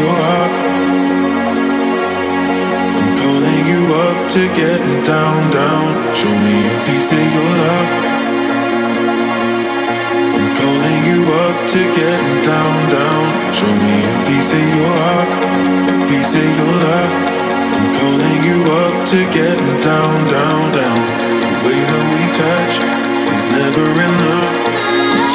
your heart. I'm calling you up to getting down, down. Show me a piece of your love. I'm calling you up to getting down, down. Show me a piece of your heart, a piece of your love. I'm calling you up to getting down, down, down. The way that we touch is never enough.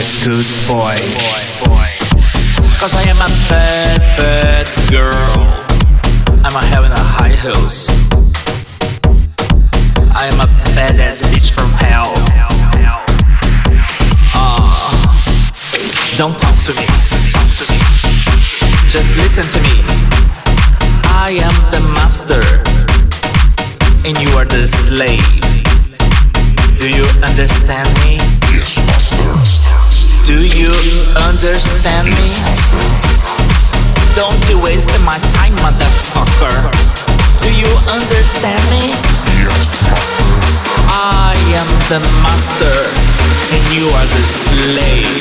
a good boy. Cause I am a bad, bad girl. I'm a having a high heels. I am a badass bitch from hell. Ah, don't talk to me. Just listen to me. I am the master, and you are the slave. Do you understand me? Do you understand me? Don't you waste my time, motherfucker. Do you understand me? I am the master, and you are the slave.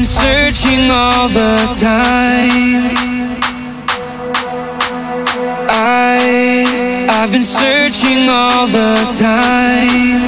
been searching all the time. I, I've been searching all the time.